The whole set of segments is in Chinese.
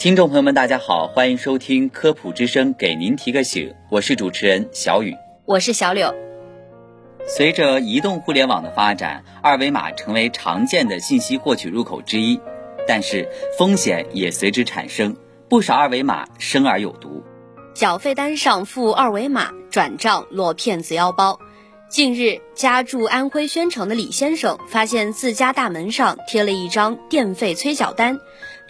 听众朋友们，大家好，欢迎收听科普之声，给您提个醒，我是主持人小雨，我是小柳。随着移动互联网的发展，二维码成为常见的信息获取入口之一，但是风险也随之产生，不少二维码生而有毒。缴费单上附二维码，转账落骗子腰包。近日，家住安徽宣城的李先生发现自家大门上贴了一张电费催缴单。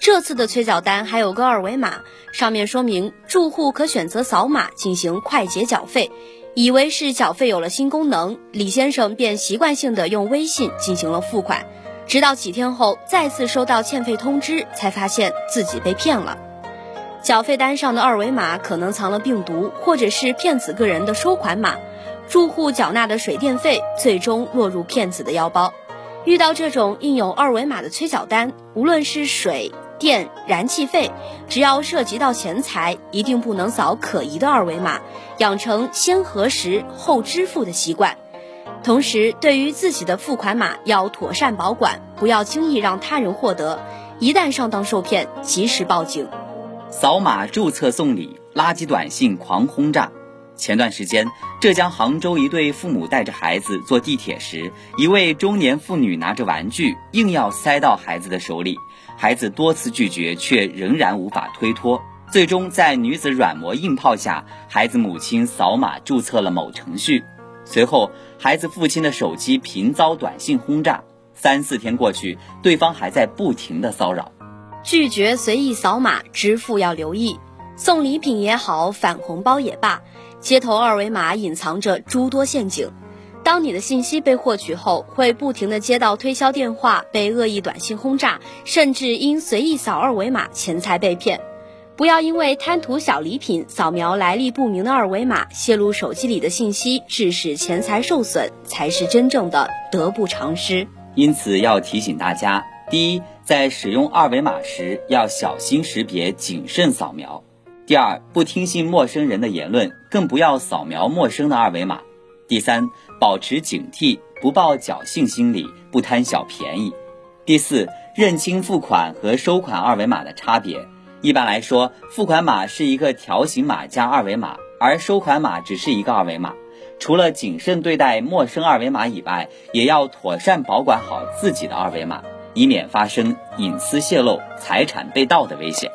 这次的催缴单还有个二维码，上面说明住户可选择扫码进行快捷缴费。以为是缴费有了新功能，李先生便习惯性的用微信进行了付款。直到几天后再次收到欠费通知，才发现自己被骗了。缴费单上的二维码可能藏了病毒，或者是骗子个人的收款码。住户缴纳的水电费最终落入骗子的腰包。遇到这种印有二维码的催缴单，无论是水电、燃气费，只要涉及到钱财，一定不能扫可疑的二维码，养成先核实后支付的习惯。同时，对于自己的付款码要妥善保管，不要轻易让他人获得。一旦上当受骗，及时报警。扫码注册送礼，垃圾短信狂轰炸。前段时间，浙江杭州一对父母带着孩子坐地铁时，一位中年妇女拿着玩具硬要塞到孩子的手里，孩子多次拒绝，却仍然无法推脱。最终在女子软磨硬泡下，孩子母亲扫码注册了某程序。随后，孩子父亲的手机频遭短信轰炸。三四天过去，对方还在不停的骚扰。拒绝随意扫码支付要留意，送礼品也好，返红包也罢。接头二维码隐藏着诸多陷阱，当你的信息被获取后，会不停的接到推销电话，被恶意短信轰炸，甚至因随意扫二维码钱财被骗。不要因为贪图小礼品，扫描来历不明的二维码，泄露手机里的信息，致使钱财受损，才是真正的得不偿失。因此要提醒大家：第一，在使用二维码时要小心识别，谨慎扫描。第二，不听信陌生人的言论，更不要扫描陌生的二维码。第三，保持警惕，不抱侥幸心理，不贪小便宜。第四，认清付款和收款二维码的差别。一般来说，付款码是一个条形码加二维码，而收款码只是一个二维码。除了谨慎对待陌生二维码以外，也要妥善保管好自己的二维码，以免发生隐私泄露、财产被盗的危险。